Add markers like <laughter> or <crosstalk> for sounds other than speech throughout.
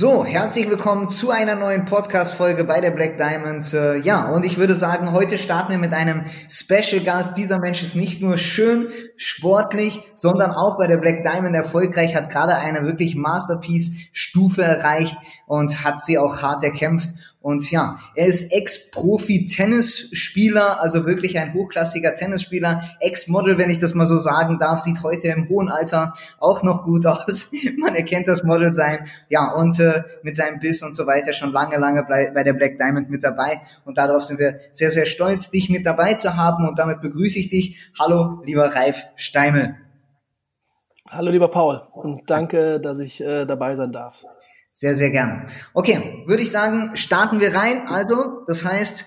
So, herzlich willkommen zu einer neuen Podcast-Folge bei der Black Diamond. Äh, ja, und ich würde sagen, heute starten wir mit einem Special Gast. Dieser Mensch ist nicht nur schön, sportlich, sondern auch bei der Black Diamond erfolgreich, hat gerade eine wirklich Masterpiece-Stufe erreicht und hat sie auch hart erkämpft. Und ja, er ist Ex-Profi-Tennisspieler, also wirklich ein hochklassiger Tennisspieler, Ex-Model, wenn ich das mal so sagen darf, sieht heute im hohen Alter auch noch gut <laughs> aus. Man erkennt das Model sein. Ja, und äh, mit seinem Biss und so weiter schon lange, lange bei der Black Diamond mit dabei. Und darauf sind wir sehr, sehr stolz, dich mit dabei zu haben. Und damit begrüße ich dich. Hallo, lieber Ralf Steimel. Hallo, lieber Paul. Und danke, dass ich äh, dabei sein darf. Sehr, sehr gern. Okay, würde ich sagen, starten wir rein. Also, das heißt,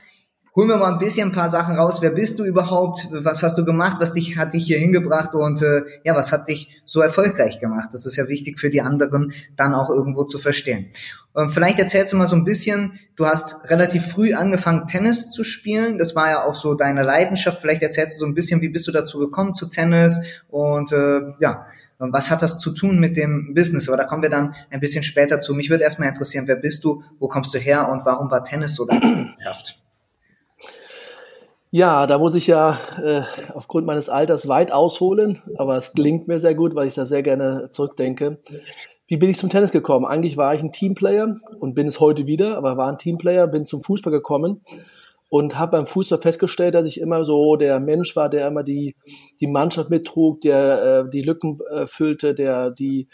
holen wir mal ein bisschen ein paar Sachen raus. Wer bist du überhaupt? Was hast du gemacht? Was dich, hat dich hier hingebracht? Und äh, ja, was hat dich so erfolgreich gemacht? Das ist ja wichtig für die anderen, dann auch irgendwo zu verstehen. Und vielleicht erzählst du mal so ein bisschen, du hast relativ früh angefangen, Tennis zu spielen. Das war ja auch so deine Leidenschaft. Vielleicht erzählst du so ein bisschen, wie bist du dazu gekommen zu Tennis? Und äh, ja, was hat das zu tun mit dem Business? Aber da kommen wir dann ein bisschen später zu. Mich würde erstmal interessieren, wer bist du, wo kommst du her und warum war Tennis so deine? Ja, da muss ich ja äh, aufgrund meines Alters weit ausholen, aber es klingt mir sehr gut, weil ich da sehr gerne zurückdenke. Wie bin ich zum Tennis gekommen? Eigentlich war ich ein Teamplayer und bin es heute wieder, aber war ein Teamplayer, bin zum Fußball gekommen und habe beim Fußball festgestellt, dass ich immer so der Mensch war, der immer die, die Mannschaft mittrug, der äh, die Lücken äh, füllte, der die,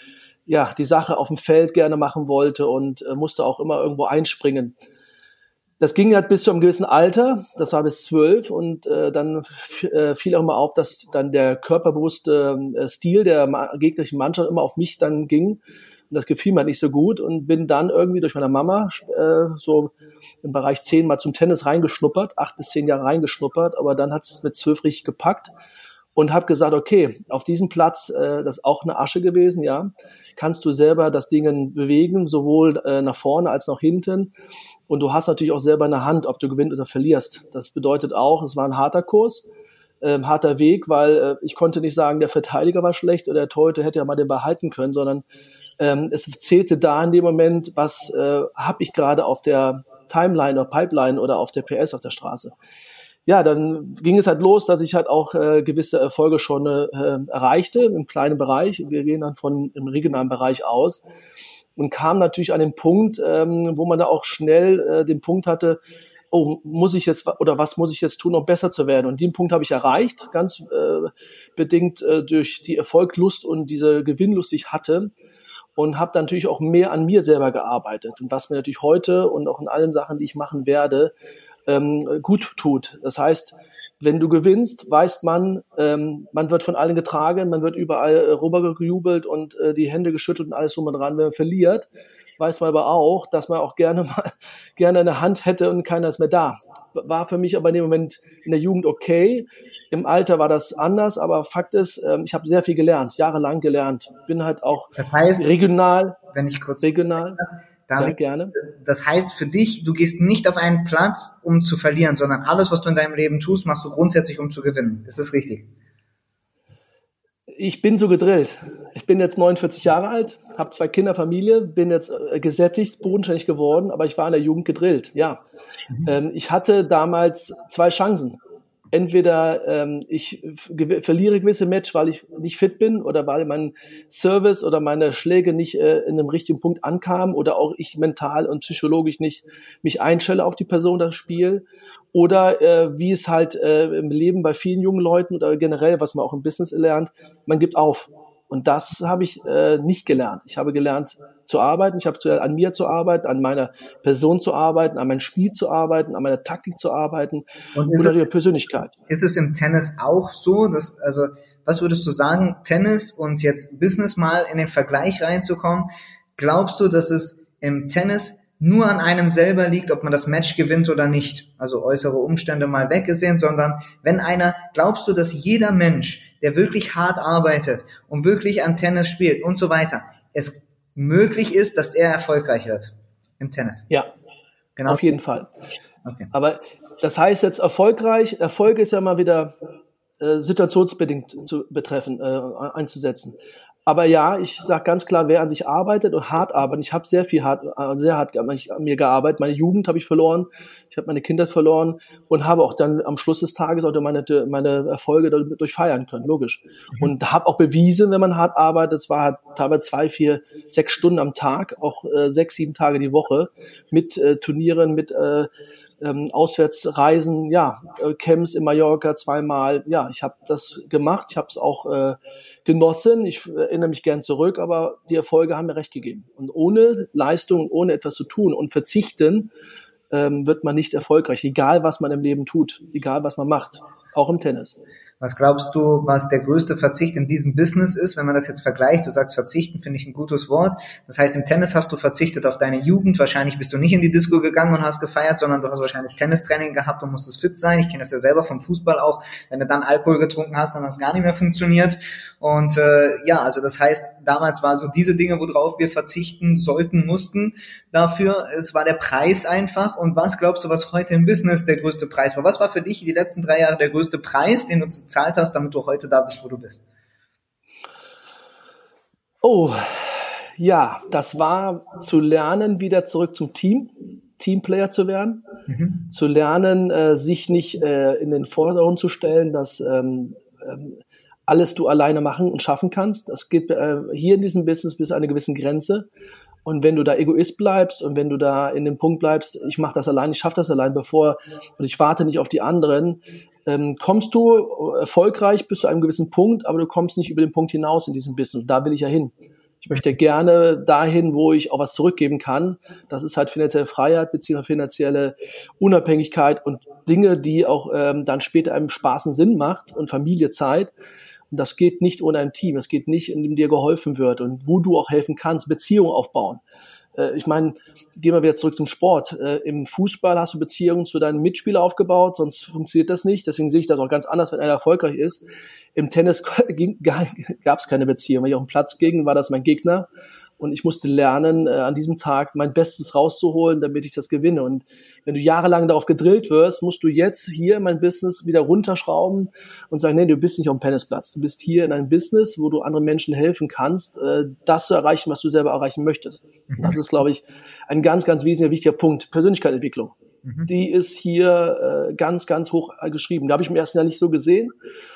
ja, die Sache auf dem Feld gerne machen wollte und äh, musste auch immer irgendwo einspringen. Das ging halt bis zu einem gewissen Alter, das war bis zwölf und äh, dann äh, fiel auch immer auf, dass dann der körperbewusste äh, Stil der gegnerischen Mannschaft immer auf mich dann ging und das gefiel mir nicht so gut und bin dann irgendwie durch meine Mama äh, so im Bereich zehn mal zum Tennis reingeschnuppert, acht bis zehn Jahre reingeschnuppert, aber dann hat es mit zwölf richtig gepackt und habe gesagt, okay, auf diesem Platz, äh, das ist auch eine Asche gewesen, ja, kannst du selber das Ding bewegen, sowohl äh, nach vorne als nach hinten. Und du hast natürlich auch selber eine Hand, ob du gewinnst oder verlierst. Das bedeutet auch, es war ein harter Kurs, ähm, harter Weg, weil äh, ich konnte nicht sagen, der Verteidiger war schlecht oder der Torhüter hätte ja mal den behalten können, sondern ähm, es zählte da in dem Moment, was äh, habe ich gerade auf der Timeline oder Pipeline oder auf der PS auf der Straße. Ja, dann ging es halt los, dass ich halt auch äh, gewisse Erfolge schon äh, erreichte im kleinen Bereich. Wir gehen dann von im regionalen Bereich aus und kam natürlich an den Punkt, ähm, wo man da auch schnell äh, den Punkt hatte, oh, muss ich jetzt oder was muss ich jetzt tun, um besser zu werden? Und den Punkt habe ich erreicht, ganz äh, bedingt äh, durch die Erfolglust und diese Gewinnlust, die ich hatte und habe dann natürlich auch mehr an mir selber gearbeitet und was mir natürlich heute und auch in allen Sachen, die ich machen werde, ähm, gut tut. Das heißt, wenn du gewinnst, weiß man, ähm, man wird von allen getragen, man wird überall äh, rübergejubelt und äh, die Hände geschüttelt und alles so dran. Wenn man verliert, weiß man aber auch, dass man auch gerne mal <laughs> gerne eine Hand hätte und keiner ist mehr da. War für mich aber in dem Moment in der Jugend okay. Im Alter war das anders, aber Fakt ist, ähm, ich habe sehr viel gelernt, jahrelang gelernt. Bin halt auch das heißt, regional. Wenn ich kurz regional. Damit, ja, gerne. Das heißt für dich, du gehst nicht auf einen Platz, um zu verlieren, sondern alles, was du in deinem Leben tust, machst du grundsätzlich, um zu gewinnen. Ist das richtig? Ich bin so gedrillt. Ich bin jetzt 49 Jahre alt, habe zwei Kinder, Familie, bin jetzt äh, gesättig, bodenständig geworden, aber ich war in der Jugend gedrillt. Ja, mhm. ähm, ich hatte damals zwei Chancen entweder ähm, ich verliere gewisse Match, weil ich nicht fit bin oder weil mein Service oder meine Schläge nicht äh, in einem richtigen Punkt ankamen oder auch ich mental und psychologisch nicht mich einstelle auf die Person, das Spiel. Oder äh, wie es halt äh, im Leben bei vielen jungen Leuten oder generell, was man auch im Business lernt, man gibt auf. Und das habe ich äh, nicht gelernt. Ich habe gelernt zu arbeiten, ich habe an mir zu arbeiten, an meiner Person zu arbeiten, an meinem Spiel zu arbeiten, an meiner Taktik zu arbeiten und, an der Persönlichkeit. Ist es im Tennis auch so, dass, also was würdest du sagen, Tennis und jetzt Business mal in den Vergleich reinzukommen, glaubst du, dass es im Tennis nur an einem selber liegt, ob man das Match gewinnt oder nicht. Also äußere Umstände mal weggesehen, sondern wenn einer, glaubst du, dass jeder Mensch, der wirklich hart arbeitet und wirklich an Tennis spielt und so weiter, es möglich ist, dass er erfolgreich wird im Tennis? Ja, genau. auf jeden Fall. Okay. Aber das heißt jetzt erfolgreich, Erfolg ist ja mal wieder äh, situationsbedingt zu betreffen, äh, einzusetzen. Aber ja, ich sage ganz klar, wer an sich arbeitet und hart arbeitet, ich habe sehr viel hart, äh, sehr hart an mir gearbeitet. Meine Jugend habe ich verloren, ich habe meine Kindheit verloren und habe auch dann am Schluss des Tages auch meine, meine Erfolge durch feiern können, logisch. Mhm. Und habe auch bewiesen, wenn man hart arbeitet, es war halt teilweise zwei, vier, sechs Stunden am Tag, auch äh, sechs, sieben Tage die Woche mit äh, Turnieren, mit äh, ähm, Auswärtsreisen, ja, äh, Camps in Mallorca zweimal, ja, ich habe das gemacht, ich habe es auch äh, genossen, ich erinnere mich gern zurück, aber die Erfolge haben mir recht gegeben. Und ohne Leistung, ohne etwas zu tun und verzichten, ähm, wird man nicht erfolgreich, egal was man im Leben tut, egal was man macht, auch im Tennis. Was glaubst du, was der größte Verzicht in diesem Business ist, wenn man das jetzt vergleicht? Du sagst verzichten, finde ich ein gutes Wort. Das heißt, im Tennis hast du verzichtet auf deine Jugend. Wahrscheinlich bist du nicht in die Disco gegangen und hast gefeiert, sondern du hast wahrscheinlich Tennistraining gehabt und musstest fit sein. Ich kenne das ja selber vom Fußball auch. Wenn du dann Alkohol getrunken hast, dann hat es gar nicht mehr funktioniert. Und äh, ja, also das heißt, damals war so diese Dinge, worauf wir verzichten sollten, mussten dafür. Es war der Preis einfach. Und was glaubst du, was heute im Business der größte Preis war? Was war für dich die letzten drei Jahre der größte Preis, den du gezahlt hast, damit du heute da bist, wo du bist? Oh, ja, das war zu lernen, wieder zurück zum Team, Teamplayer zu werden, mhm. zu lernen, äh, sich nicht äh, in den Vordergrund zu stellen, dass ähm, ähm, alles du alleine machen und schaffen kannst. Das geht äh, hier in diesem Business bis zu einer gewissen Grenze. Und wenn du da Egoist bleibst und wenn du da in dem Punkt bleibst, ich mache das allein, ich schaffe das allein, bevor und ich warte nicht auf die anderen, ähm, kommst du erfolgreich bis zu einem gewissen Punkt, aber du kommst nicht über den Punkt hinaus in diesem Business. Da will ich ja hin. Ich möchte gerne dahin, wo ich auch was zurückgeben kann. Das ist halt finanzielle Freiheit beziehungsweise finanzielle Unabhängigkeit und Dinge, die auch ähm, dann später einem Spaß und Sinn macht und Familiezeit. Und das geht nicht ohne ein Team. Es geht nicht, indem dir geholfen wird und wo du auch helfen kannst, Beziehungen aufbauen. Äh, ich meine, gehen wir wieder zurück zum Sport. Äh, Im Fußball hast du Beziehungen zu deinen Mitspielern aufgebaut, sonst funktioniert das nicht. Deswegen sehe ich das auch ganz anders, wenn einer erfolgreich ist. Im Tennis <laughs> <laughs> gab es keine Beziehung. Wenn ich auf dem Platz ging, war das mein Gegner und ich musste lernen, äh, an diesem Tag mein Bestes rauszuholen, damit ich das gewinne. Und wenn du jahrelang darauf gedrillt wirst, musst du jetzt hier mein Business wieder runterschrauben und sagen, nee, du bist nicht auf dem Tennisplatz. Du bist hier in einem Business, wo du anderen Menschen helfen kannst, äh, das zu erreichen, was du selber erreichen möchtest. Mhm. Das ist, glaube ich, ein ganz, ganz wesentlicher, wichtiger Punkt. Persönlichkeitsentwicklung. Mhm. Die ist hier äh, ganz, ganz hoch geschrieben. Da habe ich im ersten Jahr nicht so gesehen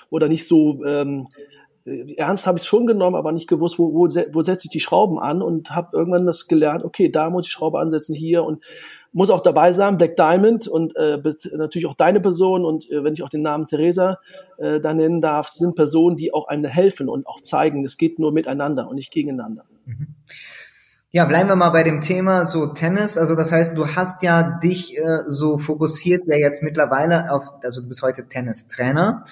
oder nicht so ähm, äh, ernst habe ich es schon genommen, aber nicht gewusst, wo, wo, wo setze ich die Schrauben an und habe irgendwann das gelernt, okay, da muss ich Schraube ansetzen, hier und muss auch dabei sein, Black Diamond und äh, natürlich auch deine Person und äh, wenn ich auch den Namen Theresa äh, da nennen darf, sind Personen, die auch einem helfen und auch zeigen, es geht nur miteinander und nicht gegeneinander. Mhm. Ja, bleiben wir mal bei dem Thema so Tennis. Also das heißt, du hast ja dich äh, so fokussiert ja jetzt mittlerweile auf, also du bist heute Tennistrainer.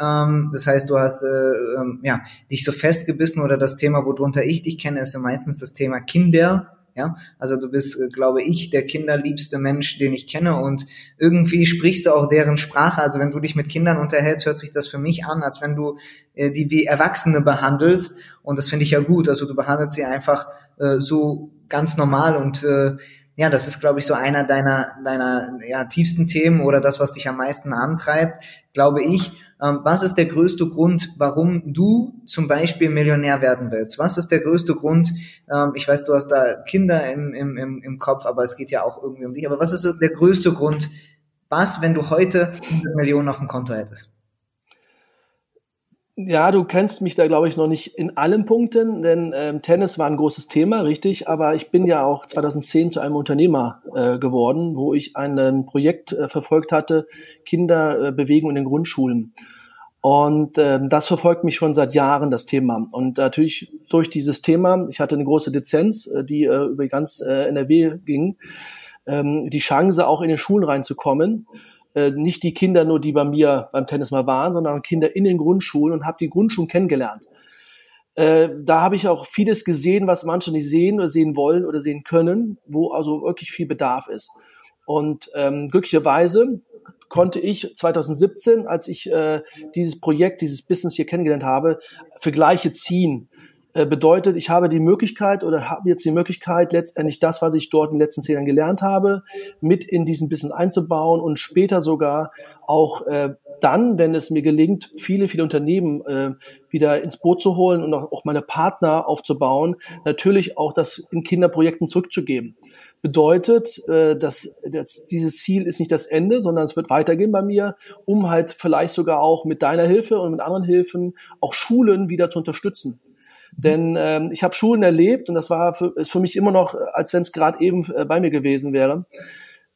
Ähm, das heißt, du hast äh, ähm, ja, dich so festgebissen oder das Thema, worunter ich dich kenne, ist ja meistens das Thema Kinder. Ja, also du bist, äh, glaube ich, der kinderliebste Mensch, den ich kenne und irgendwie sprichst du auch deren Sprache. Also wenn du dich mit Kindern unterhältst, hört sich das für mich an, als wenn du äh, die wie Erwachsene behandelst und das finde ich ja gut. Also du behandelst sie einfach äh, so ganz normal und äh, ja, das ist, glaube ich, so einer deiner, deiner ja, tiefsten Themen oder das, was dich am meisten antreibt, glaube ich. Ähm, was ist der größte Grund, warum du zum Beispiel Millionär werden willst? Was ist der größte Grund? Ähm, ich weiß, du hast da Kinder im, im, im, im Kopf, aber es geht ja auch irgendwie um dich. Aber was ist der größte Grund? Was, wenn du heute 100 Millionen auf dem Konto hättest? Ja, du kennst mich da, glaube ich, noch nicht in allen Punkten, denn ähm, Tennis war ein großes Thema, richtig. Aber ich bin ja auch 2010 zu einem Unternehmer äh, geworden, wo ich ein Projekt äh, verfolgt hatte, Kinderbewegung äh, in den Grundschulen. Und ähm, das verfolgt mich schon seit Jahren, das Thema. Und natürlich durch dieses Thema, ich hatte eine große Lizenz, äh, die äh, über ganz äh, NRW ging, ähm, die Chance auch in den Schulen reinzukommen äh, nicht die Kinder nur, die bei mir beim Tennis mal waren, sondern Kinder in den Grundschulen und habe die Grundschulen kennengelernt. äh, da habe ich auch vieles gesehen, was manche nicht sehen oder sehen wollen oder sehen können, wo also wirklich viel Bedarf ist. Und ähm, glücklicherweise konnte ich 2017, als ich äh, dieses Projekt, dieses Business hier kennengelernt habe, Vergleiche ziehen. Äh, bedeutet, ich habe die Möglichkeit oder habe jetzt die Möglichkeit, letztendlich das, was ich dort in den letzten zehn Jahren gelernt habe, mit in diesen Business einzubauen und später sogar auch äh, dann, wenn es mir gelingt, viele, viele Unternehmen äh, wieder ins Boot zu holen und auch, auch meine Partner aufzubauen, natürlich auch das in Kinderprojekten zurückzugeben. Bedeutet, äh, dass, dass dieses Ziel ist nicht das Ende, sondern es wird weitergehen bei mir, um halt vielleicht sogar auch mit deiner Hilfe und mit anderen Hilfen auch Schulen wieder zu unterstützen. Denn ähm, ich habe Schulen erlebt und das war für, ist für mich immer noch, als wenn es gerade eben äh, bei mir gewesen wäre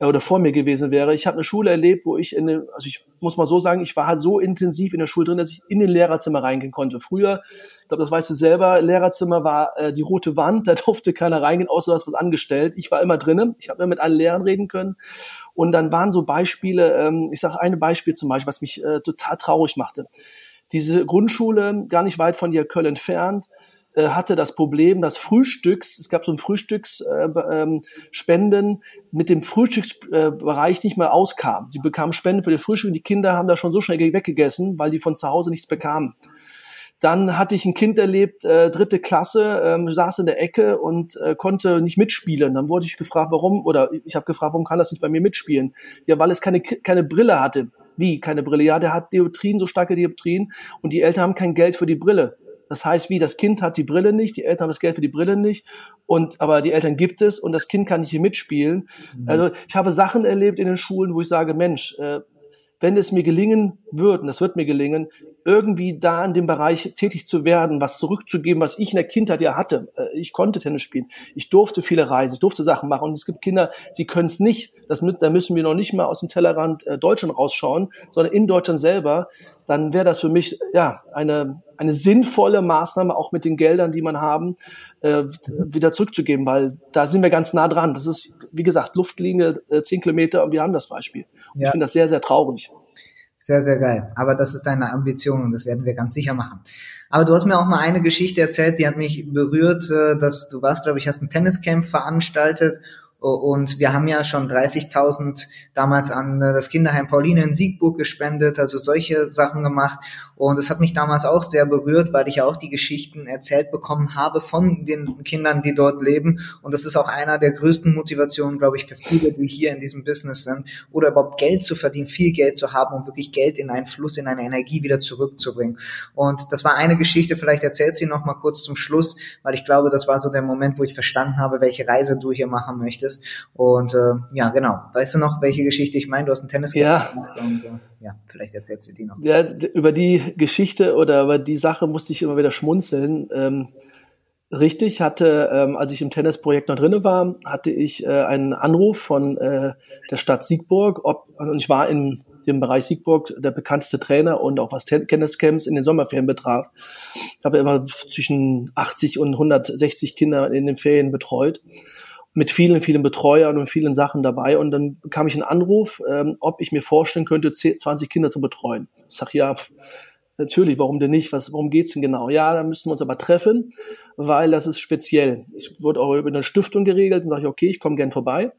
äh, oder vor mir gewesen wäre. Ich habe eine Schule erlebt, wo ich in eine, also ich muss mal so sagen, ich war halt so intensiv in der Schule drin, dass ich in den Lehrerzimmer reingehen konnte. Früher, ich glaube, das weißt du selber, Lehrerzimmer war äh, die rote Wand, <laughs> da durfte keiner reingehen, außer du hast was angestellt. Ich war immer drinnen, ich habe immer mit allen Lehrern reden können. Und dann waren so Beispiele, ähm, ich sage eine Beispiel zum Beispiel, was mich äh, total traurig machte diese Grundschule, gar nicht weit von dir Köln entfernt, äh, hatte das Problem, dass Frühstücks, es gab so ein Frühstücksspenden, äh, ähm, mit dem Frühstücksbereich nicht mehr auskam. Sie bekamen Spenden für die Frühstück und die Kinder haben da schon so schnell weggegessen, weil die von zu Hause nichts bekamen. Dann hatte ich ein Kind erlebt, äh, dritte Klasse, ähm, saß in der Ecke und äh, konnte nicht mitspielen. Dann wurde ich gefragt, warum, oder ich habe gefragt, warum kann das nicht bei mir mitspielen? Ja, weil es keine, keine Brille hatte. Wie, keine Brille? Ja, der hat Dioptrien, so starke Dioptrien und die Eltern haben kein Geld für die Brille. Das heißt, wie das Kind hat die Brille nicht, die Eltern haben das Geld für die Brille nicht, und aber die Eltern gibt es und das Kind kann nicht hier mitspielen. Mhm. Also ich habe Sachen erlebt in den Schulen, wo ich sage, Mensch, äh, wenn es mir gelingen wird, und das wird mir gelingen, irgendwie da in dem Bereich tätig zu werden, was zurückzugeben, was ich in der Kindheit ja hatte. Äh, ich konnte Tennis spielen. Ich durfte viele reisen, ich durfte Sachen machen. Und es gibt Kinder, die können es nicht. Das, da müssen wir noch nicht mal aus dem Tellerrand äh, Deutschland rausschauen, sondern in Deutschland selber. Dann wäre das für mich ja eine, eine sinnvolle Maßnahme, auch mit den Geldern, die man haben, äh, wieder zurückzugeben, weil da sind wir ganz nah dran. Das ist, wie gesagt, Luftlinie äh, zehn Kilometer und wir haben das Beispiel. Und ja. ich finde das sehr, sehr traurig. Sehr, sehr geil. Aber das ist deine Ambition und das werden wir ganz sicher machen. Aber du hast mir auch mal eine Geschichte erzählt, die hat mich berührt, äh, dass du warst, glaube ich, hast ein Tenniscamp veranstaltet und wir haben ja schon 30.000 damals an äh, das Kinderheim Pauline in Siegburg gespendet, also solche Sachen gemacht. Und es hat mich damals auch sehr berührt, weil ich ja auch die Geschichten erzählt bekommen habe von den Kindern, die dort leben. Und das ist auch einer der größten Motivationen, glaube ich, für viele, die hier in diesem Business sind oder überhaupt Geld zu verdienen, viel Geld zu haben, um wirklich Geld in einen Fluss, in eine Energie wieder zurückzubringen. Und das war eine Geschichte, vielleicht erzählt sie noch mal kurz zum Schluss, weil ich glaube, das war so der Moment, wo ich verstanden habe, welche Reise du hier machen möchtest ist. Und äh, ja, genau. Weißt du noch, welche Geschichte ich meine? Du hast einen Tennis ja. Und, äh, ja, vielleicht erzählst du die noch. Ja, über die Geschichte oder über die Sache musste ich immer wieder schmunzeln. Ähm, richtig, hatte, ähm, als ich im Tennisprojekt noch drinne war, hatte ich äh, einen Anruf von äh, der Stadt Siegburg, ob, und ich war in dem Bereich Siegburg der bekannteste Trainer und auch was Tenniscamps in den Sommerferien betraf. Ich habe immer zwischen 80 und 160 Kinder in den Ferien betreut mit vielen, vielen Betreuern und vielen Sachen dabei. Und dann bekam ich einen Anruf, ähm, ob ich mir vorstellen könnte, 10, 20 Kinder zu betreuen. Ich sag ja, natürlich, warum denn nicht? Was, worum geht's denn genau? Ja, da müssen wir uns aber treffen, weil das ist speziell. Es wurde auch über eine Stiftung geregelt. Dann sage ich, okay, ich komme gern vorbei.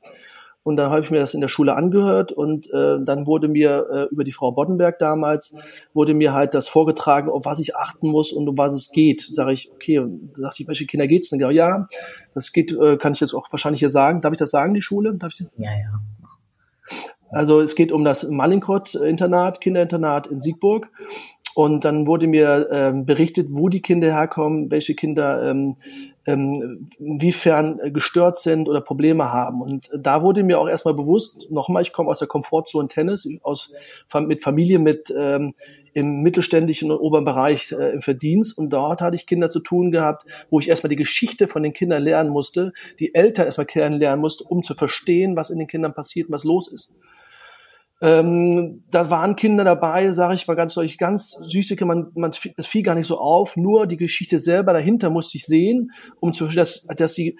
Und dann habe ich mir das in der Schule angehört und äh, dann wurde mir äh, über die Frau Boddenberg damals, wurde mir halt das vorgetragen, auf was ich achten muss und um was es geht. Sage ich, okay, und da dachte ich, welche Kinder geht's denn? Ja, das geht, äh, kann ich jetzt auch wahrscheinlich hier sagen. Darf ich das sagen, die Schule? Darf ich ja, ja. Also es geht um das Mallinckrodt-Internat, Kinderinternat in Siegburg. Und dann wurde mir ähm, berichtet, wo die Kinder herkommen, welche Kinder ähm, ähm, inwiefern äh, gestört sind oder Probleme haben. Und da wurde mir auch erstmal bewusst, nochmal, ich komme aus der Komfortzone Tennis, aus, mit Familie mit ähm, im mittelständischen und oberen Bereich äh, im Verdienst. Und dort hatte ich Kinder zu tun gehabt, wo ich erstmal die Geschichte von den Kindern lernen musste, die Eltern erstmal kennenlernen musste, um zu verstehen, was in den Kindern passiert was los ist. Ähm, da waren Kinder dabei, sage ich mal ganz deutlich, ganz süße Kinder, man, man, es fiel gar nicht so auf, nur die Geschichte selber dahinter musste ich sehen, um zu dass, dass sie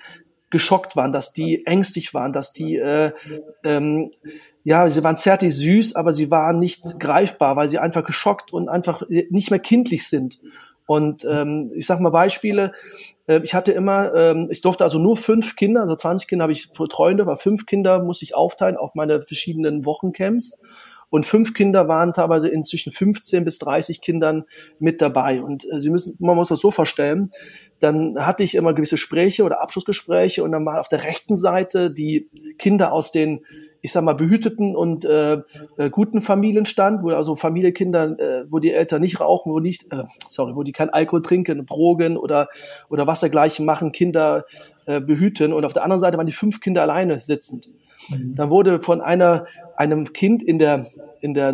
geschockt waren, dass die ängstlich waren, dass die äh, ähm, ja, sie waren zärtlich süß, aber sie waren nicht greifbar, weil sie einfach geschockt und einfach nicht mehr kindlich sind. Und ähm, ich sage mal Beispiele. Äh, ich hatte immer, ähm, ich durfte also nur fünf Kinder, also 20 Kinder habe ich betreut, aber fünf Kinder muss ich aufteilen auf meine verschiedenen Wochencamps. Und fünf Kinder waren teilweise in zwischen 15 bis 30 Kindern mit dabei. Und äh, Sie müssen, man muss das so vorstellen, dann hatte ich immer gewisse Gespräche oder Abschlussgespräche und dann war auf der rechten Seite die Kinder aus den ich sag mal, behüteten und äh, äh, guten Familien stand, wo also Familienkinder, äh, wo die Eltern nicht rauchen, wo nicht, äh, sorry, wo die kein Alkohol trinken, Drogen oder oder was dergleichen machen, Kinder äh, behüten. Und auf der anderen Seite waren die fünf Kinder alleine sitzend. Mhm. Dann wurde von einer einem Kind in der in der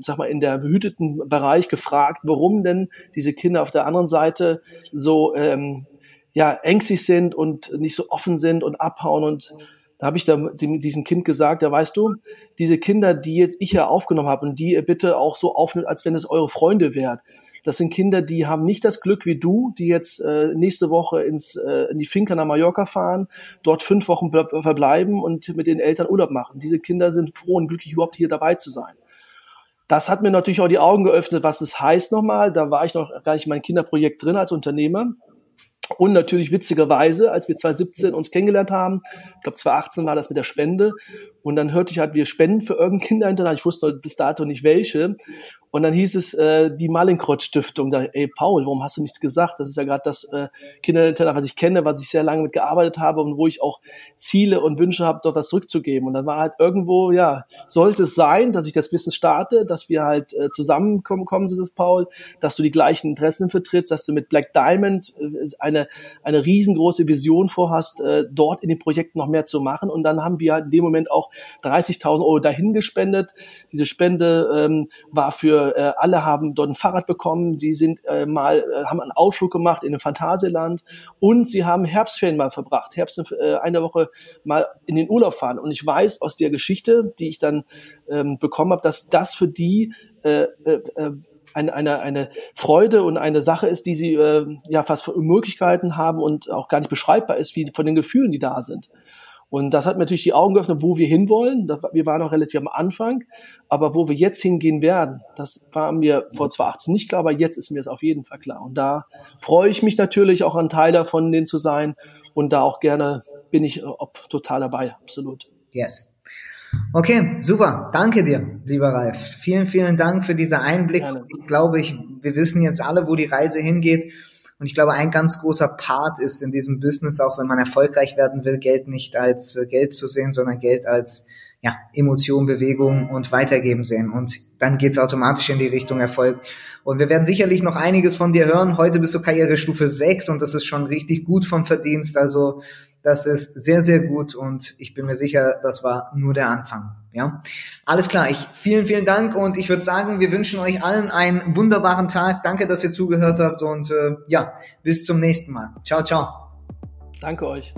sag mal in der behüteten Bereich gefragt, warum denn diese Kinder auf der anderen Seite so ähm, ja ängstlich sind und nicht so offen sind und abhauen und da habe ich da diesem Kind gesagt, da weißt du, diese Kinder, die jetzt ich ja aufgenommen habe und die ihr bitte auch so aufnimmt, als wenn es eure Freunde wären. Das sind Kinder, die haben nicht das Glück wie du, die jetzt äh, nächste Woche ins, äh, in die Finca nach Mallorca fahren, dort fünf Wochen verbleiben und mit den Eltern Urlaub machen. Diese Kinder sind froh und glücklich, überhaupt hier dabei zu sein. Das hat mir natürlich auch die Augen geöffnet, was es heißt nochmal. Da war ich noch gar nicht in meinem Kinderprojekt drin als Unternehmer. Und natürlich witzigerweise, als wir 2017 uns kennengelernt haben, ich glaube 2018 war das mit der Spende, und dann hörte ich halt, wir spenden für irgendein Kinderinternat, ich wusste bis dato nicht welche. Und dann hieß es äh, die Malinkreuz Stiftung. Da, ey Paul, warum hast du nichts gesagt? Das ist ja gerade das äh, Kinderinternat, was ich kenne, was ich sehr lange mit gearbeitet habe und wo ich auch Ziele und Wünsche habe, dort was zurückzugeben. Und dann war halt irgendwo, ja, sollte es sein, dass ich das Wissen starte, dass wir halt äh, zusammenkommen, kommen Sie das, Paul, dass du die gleichen Interessen vertrittst, dass du mit Black Diamond äh, eine, eine riesengroße Vision vorhast, äh, dort in den Projekten noch mehr zu machen. Und dann haben wir halt in dem Moment auch 30.000 Euro dahin gespendet. Diese Spende ähm, war für äh, alle haben dort ein Fahrrad bekommen, sie sind äh, mal, äh, haben einen Ausflug gemacht in ein Phantasialand und sie haben Herbstferien mal verbracht, Herbst äh, eine Woche mal in den Urlaub fahren. Und ich weiß aus der Geschichte, die ich dann ähm, bekommen habe, dass das für die äh, äh, äh eine, eine, eine Freude und eine Sache ist, die sie äh, ja fast Möglichkeiten haben und auch gar nicht beschreibbar ist, wie von den Gefühlen, die da sind. Und das hat mir natürlich die Augen geöffnet, wo wir hinwollen. Wir waren noch relativ am Anfang, aber wo wir jetzt hingehen werden, das war mir vor 2018 nicht klar, aber jetzt ist mir es auf jeden Fall klar. Und da freue ich mich natürlich auch ein Teil davon, denen zu sein. Und da auch gerne bin ich äh, ob, total dabei, absolut. Yes. Okay, super. Danke dir, lieber Ralf. Vielen, vielen Dank für diese Einblick. Gerne. Ich glaube, ich, wir wissen jetzt alle, wo die Reise hingeht. Und ich glaube, ein ganz großer Part ist in diesem Business, auch wenn man erfolgreich werden will, Geld nicht als äh, Geld zu sehen, sondern Geld als ja, Emotion, Bewegung und Weitergeben sehen. Und dann geht's automatisch in die Richtung Erfolg. Und wir werden sicherlich noch einiges von dir hören. Heute bist du Karrierestufe 6 und das ist schon richtig gut vom Verdienst. Also das ist sehr, sehr gut und ich bin mir sicher, das war nur der Anfang. Ja, alles klar. Ich vielen, vielen Dank und ich würde sagen, wir wünschen euch allen einen wunderbaren Tag. Danke, dass ihr zugehört habt und äh, ja, bis zum nächsten Mal. Ciao, ciao. Danke euch.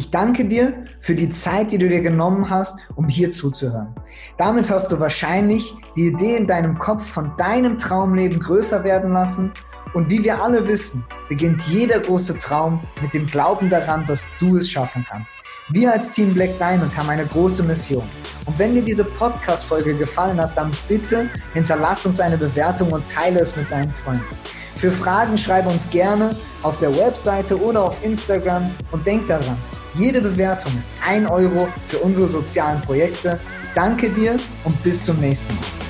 Ich danke dir für die Zeit, die du dir genommen hast, um hier zuzuhören. Damit hast du wahrscheinlich die Idee in deinem Kopf von deinem Traumleben größer werden lassen und wie wir alle wissen, beginnt jeder große Traum mit dem Glauben daran, dass du es schaffen kannst. Wir als Team Black Diamond haben eine große Mission. Und wenn dir diese Podcast-Folge gefallen hat, dann bitte hinterlass uns eine Bewertung und teile es mit deinen Freunden. Für Fragen schreibe uns gerne auf der Webseite oder auf Instagram und denk daran, jede Bewertung ist ein Euro für unsere sozialen Projekte. Danke dir und bis zum nächsten Mal.